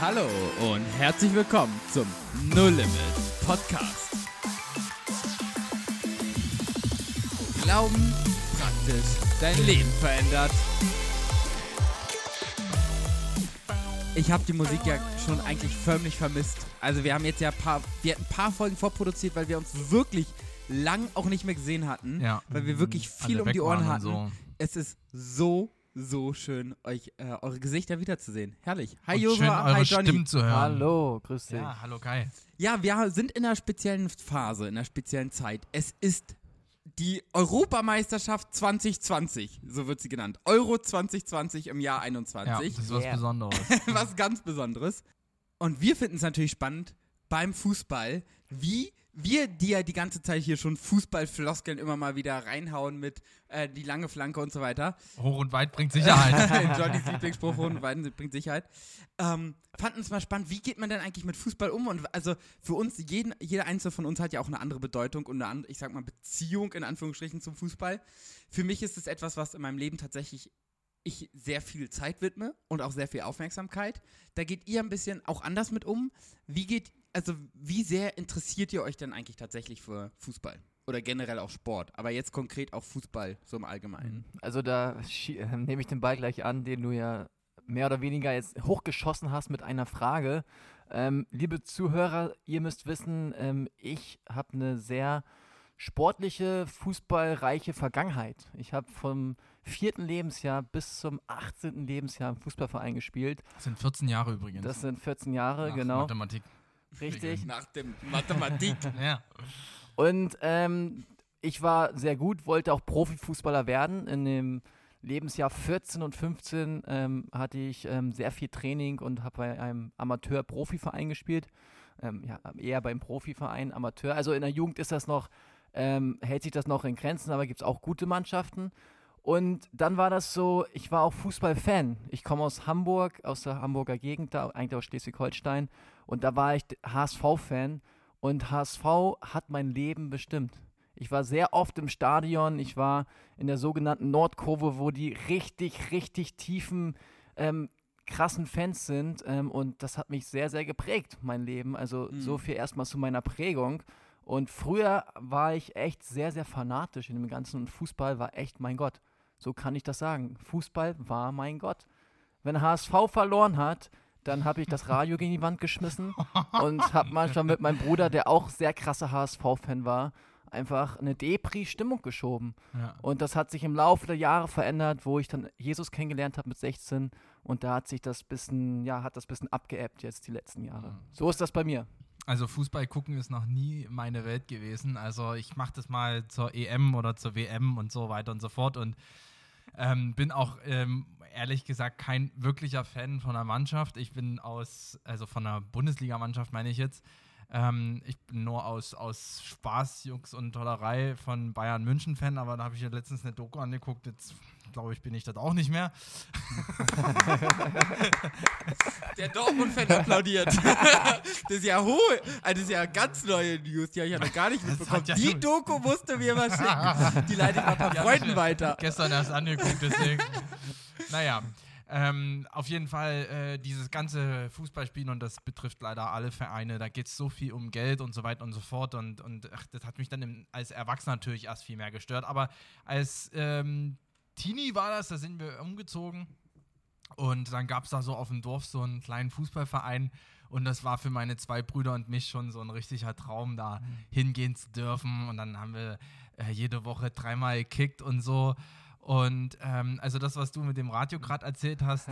Hallo und herzlich willkommen zum No Limit Podcast. Glauben praktisch dein Leben verändert. Ich habe die Musik ja schon eigentlich förmlich vermisst. Also wir haben jetzt ja ein paar, wir hatten ein paar Folgen vorproduziert, weil wir uns wirklich lang auch nicht mehr gesehen hatten, Ja. weil wir wirklich viel Alle um die Ohren hatten. so. Es ist so, so schön, euch äh, eure Gesichter wiederzusehen. Herrlich. Hi Und Jova, schön hi eure Johnny. Stimmen zu hören. Hallo, grüß dich. Ja, hallo Kai. Ja, wir sind in einer speziellen Phase, in einer speziellen Zeit. Es ist die Europameisterschaft 2020, so wird sie genannt. Euro 2020 im Jahr Ja, 21. das ist was Yeah. Besonderes. was ganz Besonderes. Und wir finden es natürlich spannend beim Fußball, wie wir, die ja die ganze Zeit hier schon Fußballfloskeln immer mal wieder reinhauen mit äh, die lange Flanke und so weiter. Hoch und weit bringt Sicherheit. Johnnys Lieblingsspruch und beiden bringt Sicherheit. Ähm, fanden es mal spannend, wie geht man denn eigentlich mit Fußball um? Und also für uns, jeden, jeder Einzelne von uns hat ja auch eine andere Bedeutung und eine andere, ich sag mal, Beziehung in Anführungsstrichen zum Fußball. Für mich ist es etwas, was in meinem Leben tatsächlich ich sehr viel Zeit widme und auch sehr viel Aufmerksamkeit. Da geht ihr ein bisschen auch anders mit um. Wie geht, also wie sehr interessiert ihr euch denn eigentlich tatsächlich für Fußball? Oder generell auch Sport, aber jetzt konkret auch Fußball, so im Allgemeinen. Also da äh, nehme ich den Ball gleich an, den du ja mehr oder weniger jetzt hochgeschossen hast mit einer Frage. Ähm, liebe Zuhörer, ihr müsst wissen, ähm, ich habe eine sehr sportliche, fußballreiche Vergangenheit. Ich habe vom vierten Lebensjahr bis zum 18. Lebensjahr im Fußballverein gespielt. Das sind 14 Jahre übrigens. Das sind 14 Jahre, Nach genau. Mathematik. Richtig. Nach dem Mathematik. Ja. Und ähm, ich war sehr gut, wollte auch Profifußballer werden. In dem Lebensjahr 14 und 15 ähm, hatte ich ähm, sehr viel Training und habe bei einem Amateur-Profiverein gespielt. Ähm, ja, eher beim Profiverein, Amateur. Also in der Jugend ist das noch, ähm, hält sich das noch in Grenzen, aber gibt es auch gute Mannschaften. Und dann war das so, ich war auch Fußballfan. Ich komme aus Hamburg, aus der Hamburger Gegend, da, eigentlich aus Schleswig-Holstein. Und da war ich HSV-Fan. Und HSV hat mein Leben bestimmt. Ich war sehr oft im Stadion. Ich war in der sogenannten Nordkurve, wo die richtig, richtig tiefen, ähm, krassen Fans sind. Ähm, und das hat mich sehr, sehr geprägt, mein Leben. Also Mhm. so viel erstmal zu meiner Prägung. Und früher war ich echt sehr, sehr fanatisch in dem Ganzen. Und Fußball war echt mein Gott. So kann ich das sagen. Fußball war mein Gott. Wenn HSV verloren hat, dann habe ich das Radio gegen die Wand geschmissen und habe manchmal mit meinem Bruder, der auch sehr krasser HSV-Fan war, einfach eine Depri-Stimmung geschoben. ja. Und das hat sich im Laufe der Jahre verändert, wo ich dann Jesus kennengelernt habe mit 16 und da hat sich das bisschen, ja, hat das bisschen abgeebbt jetzt die letzten Jahre. Mhm. So ist das bei mir. Also Fußball gucken ist noch nie meine Welt gewesen. Also ich mache das mal zur EM oder zur WM und so weiter und so fort und ähm, bin auch ähm, ehrlich gesagt kein wirklicher Fan von einer Mannschaft. Ich bin aus, also von einer Bundesligamannschaft meine ich jetzt. Ähm, ich bin nur aus, aus Spaß, Jux und Tollerei von Bayern München Fan, aber da habe ich ja letztens eine Doku angeguckt. Jetzt glaube ich, bin ich das auch nicht mehr. Der Dortmund-Fan applaudiert. das ist ja hohe, also das ist ja ganz neue News, die habe ich ja noch gar nicht mitbekommen. ja die Doku musste mir mal schicken. Die leite ich mal ein paar Freunden weiter. Gestern erst angeguckt, deswegen. naja, ähm, auf jeden Fall äh, dieses ganze Fußballspielen und das betrifft leider alle Vereine. Da geht es so viel um Geld und so weiter und so fort. Und, und ach, das hat mich dann im, als Erwachsener natürlich erst viel mehr gestört. Aber als ähm, Teenie war das, da sind wir umgezogen. Und dann gab es da so auf dem Dorf so einen kleinen Fußballverein. Und das war für meine zwei Brüder und mich schon so ein richtiger Traum, da hingehen zu dürfen. Und dann haben wir äh, jede Woche dreimal gekickt und so. Und ähm, also das, was du mit dem Radio gerade erzählt hast,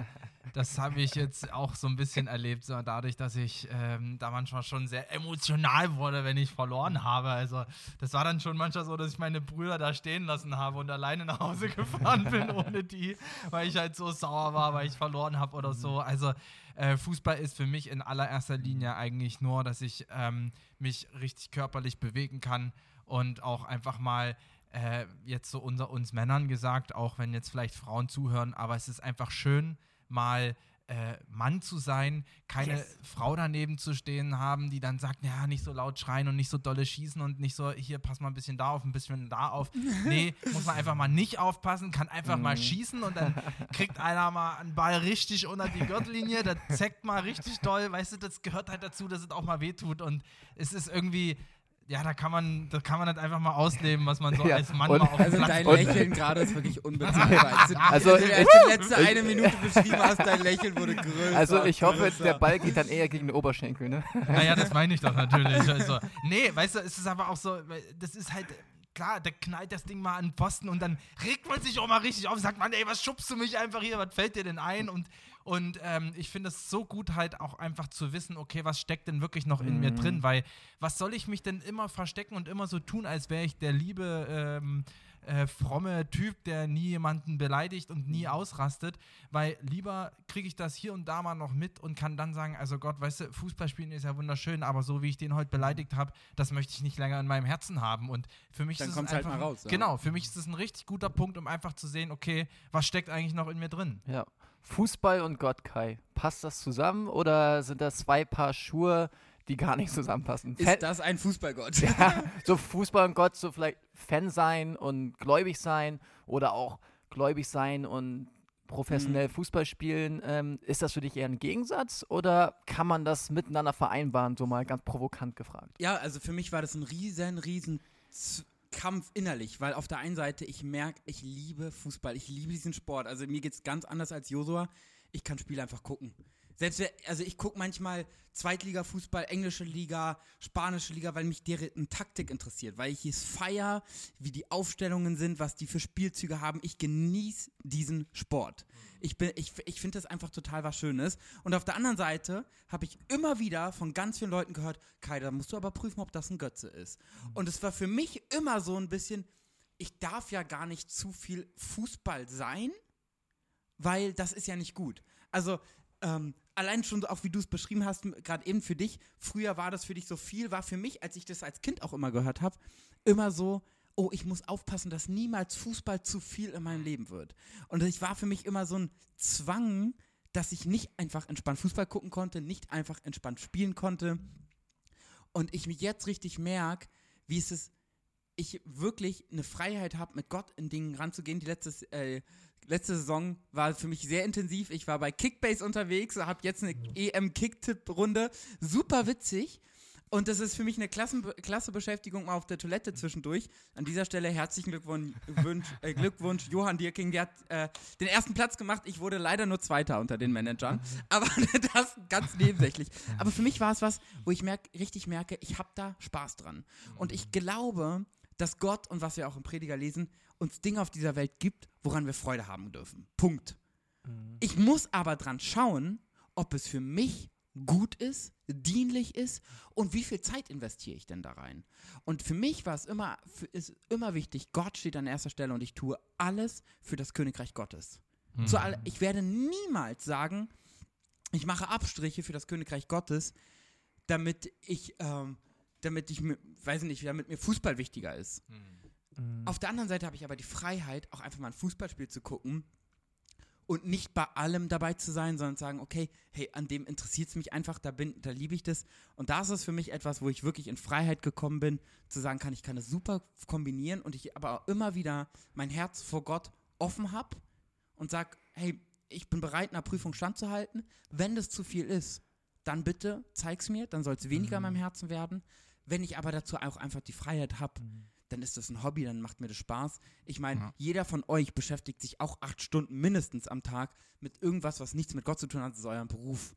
das habe ich jetzt auch so ein bisschen erlebt, so dadurch, dass ich ähm, da manchmal schon sehr emotional wurde, wenn ich verloren habe. Also das war dann schon manchmal so, dass ich meine Brüder da stehen lassen habe und alleine nach Hause gefahren bin ohne die, weil ich halt so sauer war, weil ich verloren habe oder so. Also äh, Fußball ist für mich in allererster Linie eigentlich nur, dass ich ähm, mich richtig körperlich bewegen kann und auch einfach mal äh, jetzt so unter uns Männern gesagt, auch wenn jetzt vielleicht Frauen zuhören, aber es ist einfach schön, mal äh, Mann zu sein, keine Yes. Frau daneben zu stehen haben, die dann sagt, ja, nicht so laut schreien und nicht so dolle schießen und nicht so, hier, pass mal ein bisschen da auf, ein bisschen da auf. Nee, muss man einfach mal nicht aufpassen, kann einfach mal Mhm. schießen und dann kriegt einer mal einen Ball richtig unter die Gürtellinie, der zeckt mal richtig doll, weißt du, das gehört halt dazu, dass es auch mal wehtut und es ist irgendwie, ja, da kann man, da kann man halt einfach mal ausleben, was man so Ja, als Mann und- mal auf Also Platz dein Und- Lächeln gerade ist wirklich unbezahlbar. Als du, Also- als du die letzte eine Minute beschrieben hast, dein Lächeln wurde größer. Also ich hoffe, größer. der Ball geht dann eher gegen den Oberschenkel, ne? Naja, das meine ich doch natürlich. Also, nee, weißt du, es ist aber auch so, das ist halt, klar, da knallt das Ding mal an den Pfosten und dann regt man sich auch mal richtig auf, sagt man, ey, was schubst du mich einfach hier, was fällt dir denn ein? Und, und ähm, ich finde es so gut halt auch einfach zu wissen, okay, was steckt denn wirklich noch in mir Mhm. drin, weil was soll ich mich denn immer verstecken und immer so tun, als wäre ich der liebe, ähm, äh, fromme Typ, der nie jemanden beleidigt und nie ausrastet, weil lieber kriege ich das hier und da mal noch mit und kann dann sagen, also Gott, weißt du, Fußball spielen ist ja wunderschön, aber so wie ich den heute beleidigt habe, das möchte ich nicht länger in meinem Herzen haben und für mich Dann ist es halt einfach, mal raus, ja. Genau, für mich ist es ein richtig guter Punkt, um einfach zu sehen, okay, was steckt eigentlich noch in mir drin? Ja. Fußball und Gott, Kai. Passt das zusammen oder sind das zwei Paar Schuhe, die gar nicht zusammenpassen? Fan- ist das ein Fußballgott? ja, so Fußball und Gott, so vielleicht Fan sein und gläubig sein oder auch gläubig sein und professionell Fußball spielen. Ähm, ist das für dich eher ein Gegensatz oder kann man das miteinander vereinbaren, so mal ganz provokant gefragt? Ja, also für mich war das ein riesen, riesen Kampf innerlich, weil auf der einen Seite ich merke, ich liebe Fußball, ich liebe diesen Sport. Also mir geht es ganz anders als Josua. Ich kann Spiele einfach gucken. Selbst, also ich gucke manchmal Zweitliga-Fußball, englische Liga, spanische Liga, weil mich deren Taktik interessiert, weil ich es feier, wie die Aufstellungen sind, was die für Spielzüge haben. Ich genieße diesen Sport. Ich, bin- ich, ich finde das einfach total was Schönes. Und auf der anderen Seite habe ich immer wieder von ganz vielen Leuten gehört, Kai, da musst du aber prüfen, ob das ein Götze ist. Und es war für mich immer so ein bisschen, ich darf ja gar nicht zu viel Fußball sein, weil das ist ja nicht gut. Also ähm, allein schon so, auch wie du es beschrieben hast, gerade eben für dich, früher war das für dich so viel, war für mich, als ich das als Kind auch immer gehört habe, immer so, oh, ich muss aufpassen, dass niemals Fußball zu viel in meinem Leben wird. Und ich war für mich immer so ein Zwang, dass ich nicht einfach entspannt Fußball gucken konnte, nicht einfach entspannt spielen konnte. Und ich mich jetzt richtig merke, wie es ist, ich wirklich eine Freiheit habe, mit Gott in Dingen ranzugehen. Die letzte, äh, letzte Saison war für mich sehr intensiv. Ich war bei Kickbase unterwegs, habe jetzt eine EM-Kicktipp-Runde. Super witzig. Und das ist für mich eine Klassen klasse Beschäftigung mal auf der Toilette zwischendurch. An dieser Stelle herzlichen Glückwunsch, äh, Glückwunsch Johann Dierking. Der hat äh, den ersten Platz gemacht. Ich wurde leider nur Zweiter unter den Managern. Aber das ganz nebensächlich. Aber für mich war es was, wo ich merk, richtig merke, ich habe da Spaß dran. Und ich glaube, dass Gott und was wir auch im Prediger lesen, uns Dinge auf dieser Welt gibt, woran wir Freude haben dürfen. Punkt. Ich muss aber dran schauen, ob es für mich gut ist, dienlich ist und wie viel Zeit investiere ich denn da rein. Und für mich war es immer, ist immer wichtig, Gott steht an erster Stelle und ich tue alles für das Königreich Gottes. Zu all, ich werde niemals sagen, ich mache Abstriche für das Königreich Gottes, damit ich, ähm, damit ich, mir- weiß ich nicht, damit mir Fußball wichtiger ist. Auf der anderen Seite habe ich aber die Freiheit, auch einfach mal ein Fußballspiel zu gucken und nicht bei allem dabei zu sein, sondern zu sagen, okay, hey, an dem interessiert es mich einfach, da bin, da liebe ich das. Und da ist es für mich etwas, wo ich wirklich in Freiheit gekommen bin, zu sagen kann, ich kann das super kombinieren und ich aber auch immer wieder mein Herz vor Gott offen habe und sage, hey, ich bin bereit, einer Prüfung standzuhalten. Wenn das zu viel ist, dann bitte zeig's mir, dann soll es weniger in meinem Herzen werden. Wenn ich aber dazu auch einfach die Freiheit habe, dann ist das ein Hobby, dann macht mir das Spaß. Ich meine, Ja. jeder von euch beschäftigt sich auch acht Stunden mindestens am Tag mit irgendwas, was nichts mit Gott zu tun hat, das ist euer Beruf.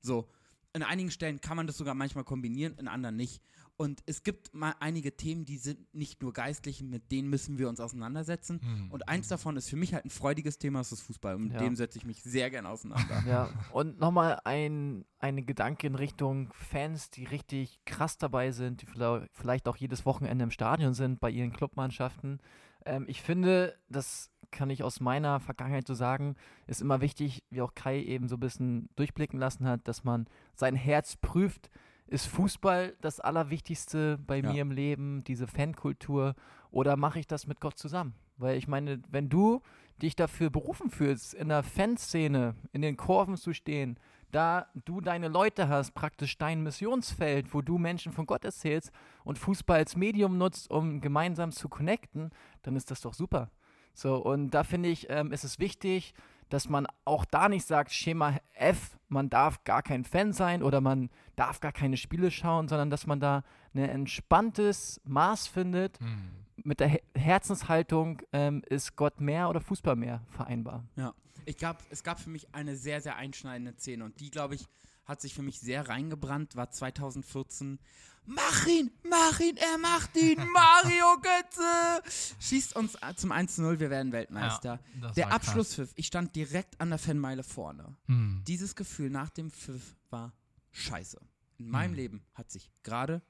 So. In einigen Stellen kann man das sogar manchmal kombinieren, in anderen nicht. Und es gibt mal einige Themen, die sind nicht nur geistlich, mit denen müssen wir uns auseinandersetzen. Hm. Und eins davon ist für mich halt ein freudiges Thema, das ist Fußball. Und mit Ja. dem setze ich mich sehr gern auseinander. Ja, und nochmal ein, eine Gedanke in Richtung Fans, die richtig krass dabei sind, die vielleicht- vielleicht auch jedes Wochenende im Stadion sind bei ihren Clubmannschaften. Ähm, ich finde, das kann ich aus meiner Vergangenheit so sagen, ist immer wichtig, wie auch Kai eben so ein bisschen durchblicken lassen hat, dass man sein Herz prüft. Ist Fußball das Allerwichtigste bei Ja. mir im Leben, diese Fankultur, oder mache ich das mit Gott zusammen? Weil ich meine, wenn du dich dafür berufen fühlst, in der Fanszene, in den Kurven zu stehen, da du deine Leute hast, praktisch dein Missionsfeld, wo du Menschen von Gott erzählst und Fußball als Medium nutzt, um gemeinsam zu connecten, dann ist das doch super. So, und da finde ich, ähm, ist es wichtig, dass man auch da nicht sagt, Schema F, man darf gar kein Fan sein oder man darf gar keine Spiele schauen, sondern dass man da ein entspanntes Maß findet. Hm. Mit der He Herzenshaltung ähm, ist Gott mehr oder Fußball mehr vereinbar. Ja. Ich gab, es gab für mich eine sehr, sehr einschneidende Szene und die, glaube ich, hat sich für mich sehr reingebrannt, war 2014. Mach ihn, mach ihn, er macht ihn, Mario Götze! Schießt uns zum 1-0, wir werden Weltmeister. Ja, Der. Abschlusspfiff, ich stand direkt an der Fanmeile vorne. Hm. Dieses Gefühl nach dem Pfiff war scheiße. In meinem Hm. Leben hat sich gerade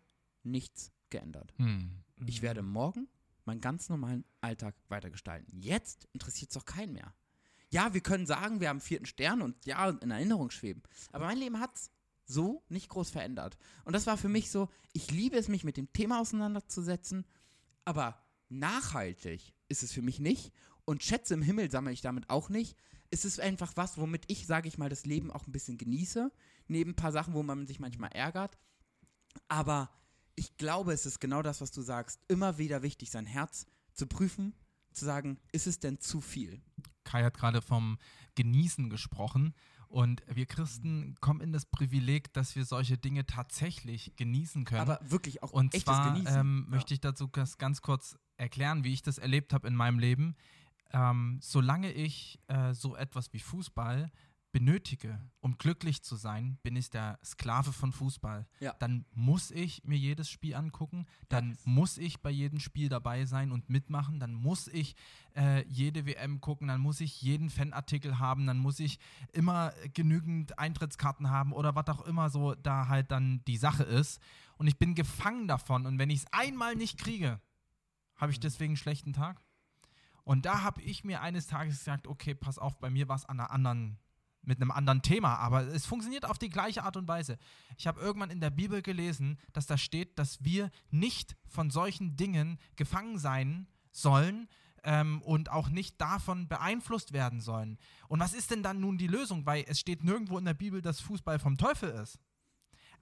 nichts geändert. Hm. Ich werde morgen meinen ganz normalen Alltag weitergestalten. Jetzt interessiert es doch keinen mehr. Ja, wir können sagen, wir haben vierten Stern und ja, in Erinnerung schweben. Aber mein Leben hat so nicht groß verändert. Und das war für mich so, ich liebe es, mich mit dem Thema auseinanderzusetzen, aber nachhaltig ist es für mich nicht. Und Schätze im Himmel sammle ich damit auch nicht. Es ist einfach was, womit ich, sage ich mal, das Leben auch ein bisschen genieße. Neben ein paar Sachen, wo man sich manchmal ärgert. Aber ich glaube, es ist genau das, was du sagst. Immer wieder wichtig, sein Herz zu prüfen, zu sagen, ist es denn zu viel? Kai hat gerade vom Genießen gesprochen. Und wir Christen kommen in das Privileg, dass wir solche Dinge tatsächlich genießen können. Aber wirklich auch Und echtes zwar Genießen. ähm, Ja. möchte ich dazu ganz kurz erklären, wie ich das erlebt habe in meinem Leben. Ähm, solange ich äh, so etwas wie Fußball benötige, um glücklich zu sein, bin ich der Sklave von Fußball. Ja. Dann muss ich mir jedes Spiel angucken, dann muss ich bei jedem Spiel dabei sein und mitmachen, dann muss ich äh, jede WM gucken, dann muss ich jeden Fanartikel haben, dann muss ich immer genügend Eintrittskarten haben oder was auch immer so da halt dann die Sache ist. Und ich bin gefangen davon und wenn ich es einmal nicht kriege, habe ich deswegen einen schlechten Tag. Und da habe ich mir eines Tages gesagt, okay, pass auf, bei mir war es an einer anderen, mit einem anderen Thema, aber es funktioniert auf die gleiche Art und Weise. Ich habe irgendwann in der Bibel gelesen, dass da steht, dass wir nicht von solchen Dingen gefangen sein sollen ähm, und auch nicht davon beeinflusst werden sollen. Und was ist denn dann nun die Lösung? Weil es steht nirgendwo in der Bibel, dass Fußball vom Teufel ist.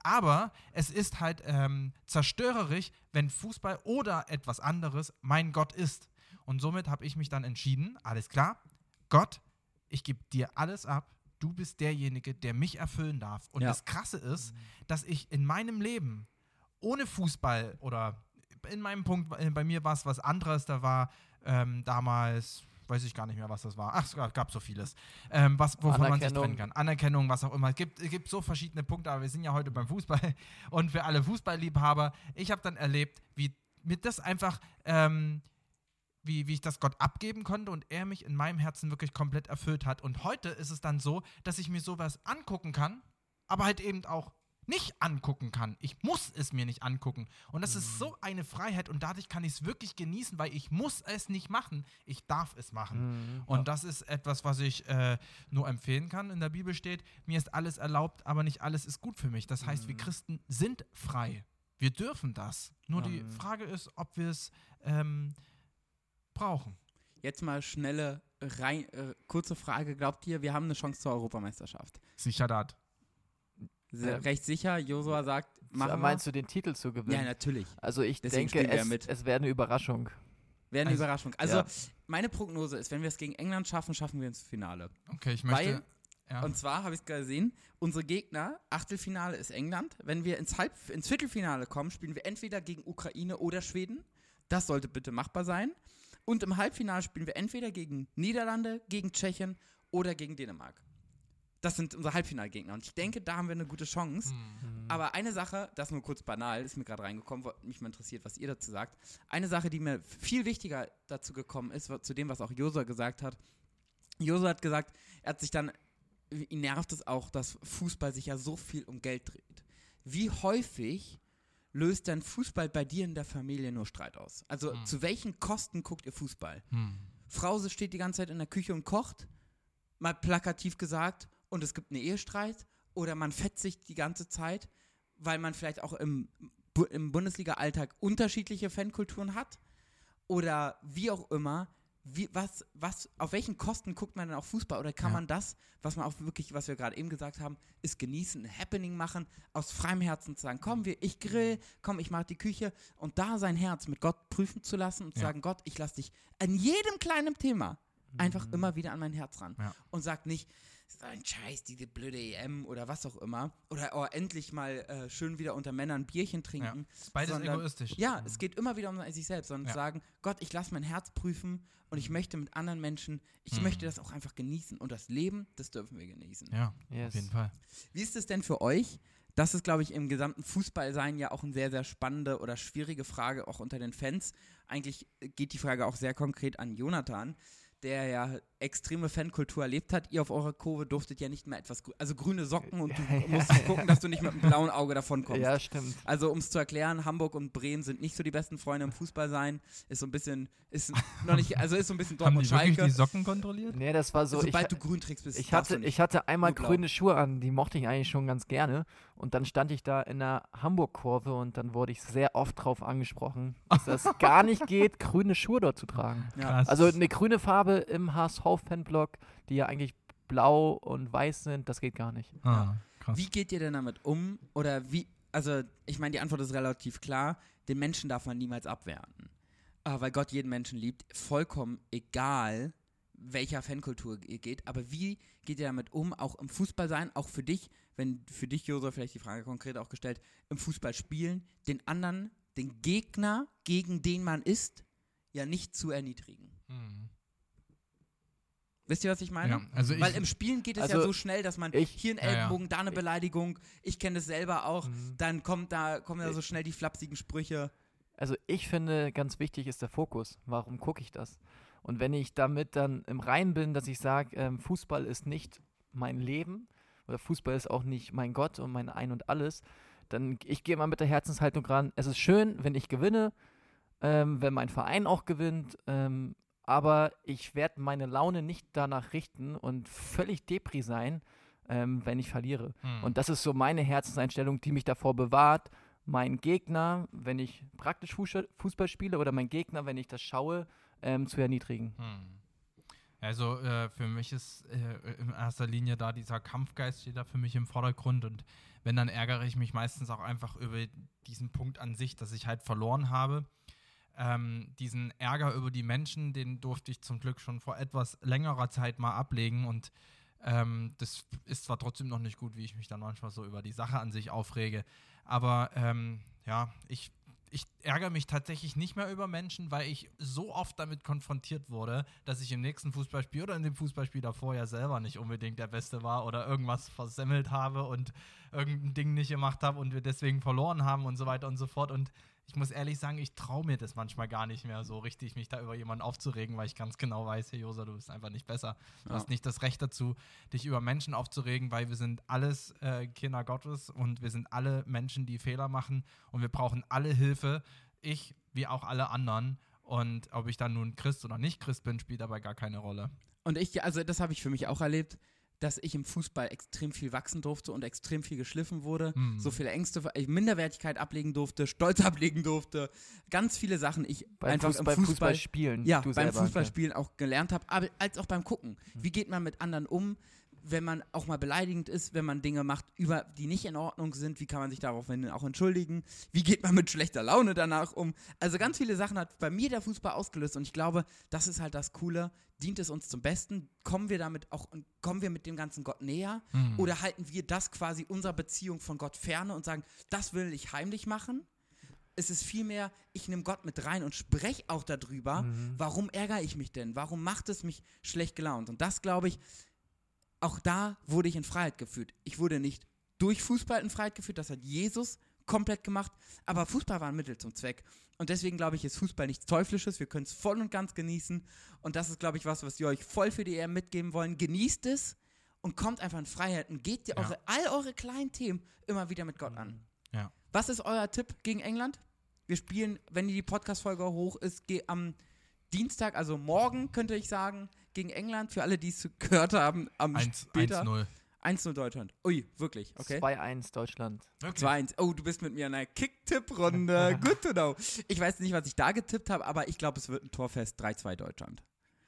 Aber es ist halt ähm, zerstörerisch, wenn Fußball oder etwas anderes mein Gott ist. Und somit habe ich mich dann entschieden, alles klar, Gott, ich gebe dir alles ab. Du bist derjenige, der mich erfüllen darf. Und Ja. das Krasse ist, dass ich in meinem Leben ohne Fußball oder in meinem Punkt, äh, bei mir war es was anderes, da war ähm, damals, weiß ich gar nicht mehr, was das war. Ach, es gab, so vieles, ähm, was, wovon man sich trennen kann. Anerkennung, was auch immer. Es gibt, es gibt so verschiedene Punkte, aber wir sind ja heute beim Fußball. Und für alle Fußballliebhaber, ich habe dann erlebt, wie mir das einfach, ähm, wie, wie ich das Gott abgeben konnte und er mich in meinem Herzen wirklich komplett erfüllt hat. Und heute ist es dann so, dass ich mir sowas angucken kann, aber halt eben auch nicht angucken kann. Ich muss es mir nicht angucken. Und das ist so eine Freiheit und dadurch kann ich es wirklich genießen, weil ich muss es nicht machen. Ich darf es machen. Mhm. Und das ist etwas, was ich äh, nur empfehlen kann. In der Bibel steht, mir ist alles erlaubt, aber nicht alles ist gut für mich. Das heißt, wir Christen sind frei. Wir dürfen das. Nur die Frage ist, ob wir es ähm, brauchen. Jetzt mal schnelle, rein, äh, kurze Frage. Glaubt ihr, wir haben eine Chance zur Europameisterschaft? Sicher dat. Sehr, Ähm, recht sicher. Josua sagt, machen Meinst wir. du den Titel zu gewinnen? Ja, natürlich. Also ich Deswegen denke, ja es, mit. es wäre eine Überraschung. Wäre eine Also- Überraschung. Also, ja. meine Prognose ist, wenn wir es gegen England schaffen, schaffen wir ins Finale. Okay, ich möchte. Weil- ja. Und zwar habe ich es gesehen, unsere Gegner, Achtelfinale ist England. Wenn wir ins, Halb ins Viertelfinale kommen, spielen wir entweder gegen Ukraine oder Schweden. Das sollte bitte machbar sein. Und im Halbfinale spielen wir entweder gegen Niederlande, gegen Tschechien oder gegen Dänemark. Das sind unsere Halbfinalgegner. Und ich denke, da haben wir eine gute Chance. Hm. Aber eine Sache, das nur kurz banal, ist mir gerade reingekommen, mich mal interessiert, was ihr dazu sagt. Eine Sache, die mir viel wichtiger dazu gekommen ist, zu dem, was auch Josua gesagt hat. Josua hat gesagt, er hat sich dann, ihn nervt es auch, dass Fußball sich ja so viel um Geld dreht. Wie häufig löst denn Fußball bei dir in der Familie nur Streit aus? Also Hm. zu welchen Kosten guckt ihr Fußball? Hm. Frau steht die ganze Zeit in der Küche und kocht, mal plakativ gesagt, und es gibt einen Ehestreit, oder man fetzt sich die ganze Zeit, weil man vielleicht auch im, im Bundesliga-Alltag unterschiedliche Fankulturen hat, oder wie auch immer. Wie, was, was, auf welchen Kosten guckt man denn auf Fußball? Oder kann Ja. man das, was man auch wirklich, was wir gerade eben gesagt haben, ist genießen, ein Happening machen, aus freiem Herzen zu sagen, komm, wir, ich grill, komm, ich mach die Küche und da sein Herz mit Gott prüfen zu lassen und zu Ja. sagen, Gott, ich lass dich an jedem kleinen Thema einfach immer wieder an mein Herz ran. Ja. Und sag nicht, so ein Scheiß, diese blöde EM oder was auch immer. Oder oh, endlich mal äh, schön wieder unter Männern ein Bierchen trinken. Ist beides sondern- egoistisch. Ja, es geht immer wieder um sich selbst, sondern Ja. sagen, Gott, ich lasse mein Herz prüfen und ich möchte mit anderen Menschen, ich Mhm. möchte das auch einfach genießen und das Leben, das dürfen wir genießen. Ja, Yes. auf jeden Fall. Wie ist es denn für euch? Das ist, glaube ich, im gesamten Fußballsein ja auch eine sehr, sehr spannende oder schwierige Frage, auch unter den Fans. Eigentlich geht die Frage auch sehr konkret an Jonathan, der ja extreme Fankultur erlebt hat. Ihr auf eurer Kurve durftet ja nicht mehr etwas, grü also grüne Socken und du musstest gucken, dass du nicht mit einem blauen Auge davon kommst. Ja, stimmt. Also um es zu erklären, Hamburg und Bremen sind nicht so die besten Freunde im Fußball sein. Ist so ein bisschen, ist noch nicht, also ist so ein bisschen Haben Dortmund die wirklich Schalke. die Socken kontrolliert? Nee, das war so. Sobald ich, du grün trägst, bist ich hatte, du nicht. ich hatte einmal grüne Schuhe an, die mochte ich eigentlich schon ganz gerne. Und dann stand ich da in der Hamburg-Kurve und dann wurde ich sehr oft drauf angesprochen, dass das gar nicht geht, grüne Schuhe dort zu tragen. ja. Also eine grüne Farbe im HSV-Fanblock, die ja eigentlich blau und weiß sind, das geht gar nicht. ah, krass. Wie geht ihr denn damit um? Oder wie, also ich meine, die Antwort ist relativ klar. Den Menschen darf man niemals abwerten. Äh, weil Gott jeden Menschen liebt. Vollkommen egal, welcher Fankultur ihr geht. Aber wie geht ihr damit um? Auch im Fußball sein, auch für dich, wenn für dich, Josef, vielleicht die Frage konkret auch gestellt, im Fußball spielen, den anderen, den Gegner, gegen den man ist, ja nicht zu erniedrigen. Mhm. Wisst ihr, was ich meine? Ja, also ich, Weil im Spielen geht es ja Also, so schnell, dass man ich- hier einen Ja, ja. Ellenbogen, da eine Beleidigung, ich kenne das selber auch, Mhm. dann kommt da, kommen da so schnell die flapsigen Sprüche. Also ich finde, ganz wichtig ist der Fokus. Warum gucke ich das? Und wenn ich damit dann im Rein bin, dass ich sage, ähm, Fußball ist nicht mein Leben oder Fußball ist auch nicht mein Gott und mein Ein und alles, dann ich gehe mal mit der Herzenshaltung ran. Es ist schön, wenn ich gewinne, ähm, wenn mein Verein auch gewinnt, ähm, aber ich werde meine Laune nicht danach richten und völlig depri sein, ähm, wenn ich verliere. Mhm. Und das ist so meine Herzenseinstellung, die mich davor bewahrt, meinen Gegner, wenn ich praktisch Fußball Fußball spiele, oder meinen Gegner, wenn ich das schaue, ähm, zu erniedrigen. Hm. Also äh, für mich ist äh, in erster Linie da dieser Kampfgeist steht da für mich im Vordergrund und wenn, dann ärgere ich mich meistens auch einfach über diesen Punkt an sich, dass ich halt verloren habe. Ähm, diesen Ärger über die Menschen, den durfte ich zum Glück schon vor etwas längerer Zeit mal ablegen und ähm, das ist zwar trotzdem noch nicht gut, wie ich mich dann manchmal so über die Sache an sich aufrege, aber ähm, ja, ich ich ärgere mich tatsächlich nicht mehr über Menschen, weil ich so oft damit konfrontiert wurde, dass ich im nächsten Fußballspiel oder in dem Fußballspiel davor ja selber nicht unbedingt der Beste war oder irgendwas versemmelt habe und irgendein Ding nicht gemacht habe und wir deswegen verloren haben und so weiter und so fort. Und ich muss ehrlich sagen, ich traue mir das manchmal gar nicht mehr so richtig, mich da über jemanden aufzuregen, weil ich ganz genau weiß, hey Josa, du bist einfach nicht besser. Du Ja. hast nicht das Recht dazu, dich über Menschen aufzuregen, weil wir sind alles äh, Kinder Gottes und wir sind alle Menschen, die Fehler machen und wir brauchen alle Hilfe. Ich wie auch alle anderen. Und ob ich dann nun Christ oder nicht Christ bin, spielt dabei gar keine Rolle. Und ich, also das habe ich für mich auch erlebt, dass ich im Fußball extrem viel wachsen durfte und extrem viel geschliffen wurde. Hm. So viele Ängste, äh, Minderwertigkeit ablegen durfte, Stolz ablegen durfte, ganz viele Sachen ich Beim, einfach Fuß, im Fußball, Fußballspielen. ja, beim selber. Fußballspielen auch gelernt habe, aber als auch beim Gucken. Wie geht man mit anderen um, wenn man auch mal beleidigend ist, wenn man Dinge macht, über die nicht in Ordnung sind? Wie kann man sich daraufhin auch entschuldigen? Wie geht man mit schlechter Laune danach um? Also ganz viele Sachen hat bei mir der Fußball ausgelöst und ich glaube, das ist halt das Coole. Dient es uns zum Besten? Kommen wir damit auch kommen wir mit dem ganzen Gott näher? Hm. Oder halten wir das quasi unserer Beziehung von Gott ferne und sagen, das will ich heimlich machen? Es ist vielmehr, ich nehme Gott mit rein und spreche auch darüber, Mhm. warum ärgere ich mich denn? Warum macht es mich schlecht gelaunt? Und das, glaube ich, auch da wurde ich in Freiheit geführt. Ich wurde nicht durch Fußball in Freiheit geführt, das hat Jesus komplett gemacht, aber Fußball war ein Mittel zum Zweck. Und deswegen glaube ich, ist Fußball nichts Teuflisches. Wir können es voll und ganz genießen. Und das ist, glaube ich, was, was wir euch voll für die EM mitgeben wollen. Genießt es und kommt einfach in Freiheit und geht Ja. eure, all eure kleinen Themen immer wieder mit Gott an. Ja. Was ist euer Tipp gegen England? Wir spielen, wenn die Podcast-Folge hoch ist, am Dienstag, also morgen, könnte ich sagen, gegen England. Für alle, die es gehört haben, am 1 später. 1-0. 1-0 Deutschland. Ui, wirklich, okay. 2-1 Deutschland. Wirklich? 2-1. Oh, du bist mit mir in einer Kick-Tipp-Runde. Good to know. Ich weiß nicht, was ich da getippt habe, aber ich glaube, es wird ein Torfest 3-2 Deutschland.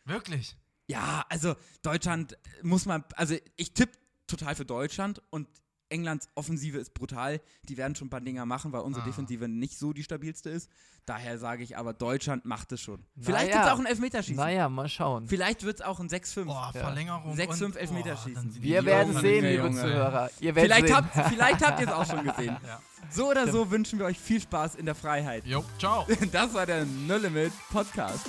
Wirklich? Ja, also Deutschland muss man, also ich tippe total für Deutschland und Englands Offensive ist brutal. Die werden schon ein paar Dinger machen, weil unsere Ah. Defensive nicht so die stabilste ist. Daher sage ich aber, Deutschland macht es schon. Na Vielleicht ja. gibt es auch ein Elfmeterschießen. Naja, mal schauen. Vielleicht wird es auch ein 6-5. Oh, Verlängerung. 6, und- 5 Elfmeterschießen. die Wir werden sehen, liebe Junge. Zuhörer. Ihr werdet Vielleicht sehen. habt, vielleicht habt ihr es auch schon gesehen. Ja. So oder so wünschen wir euch viel Spaß in der Freiheit. Jo, ciao. Das war der No Limit Podcast.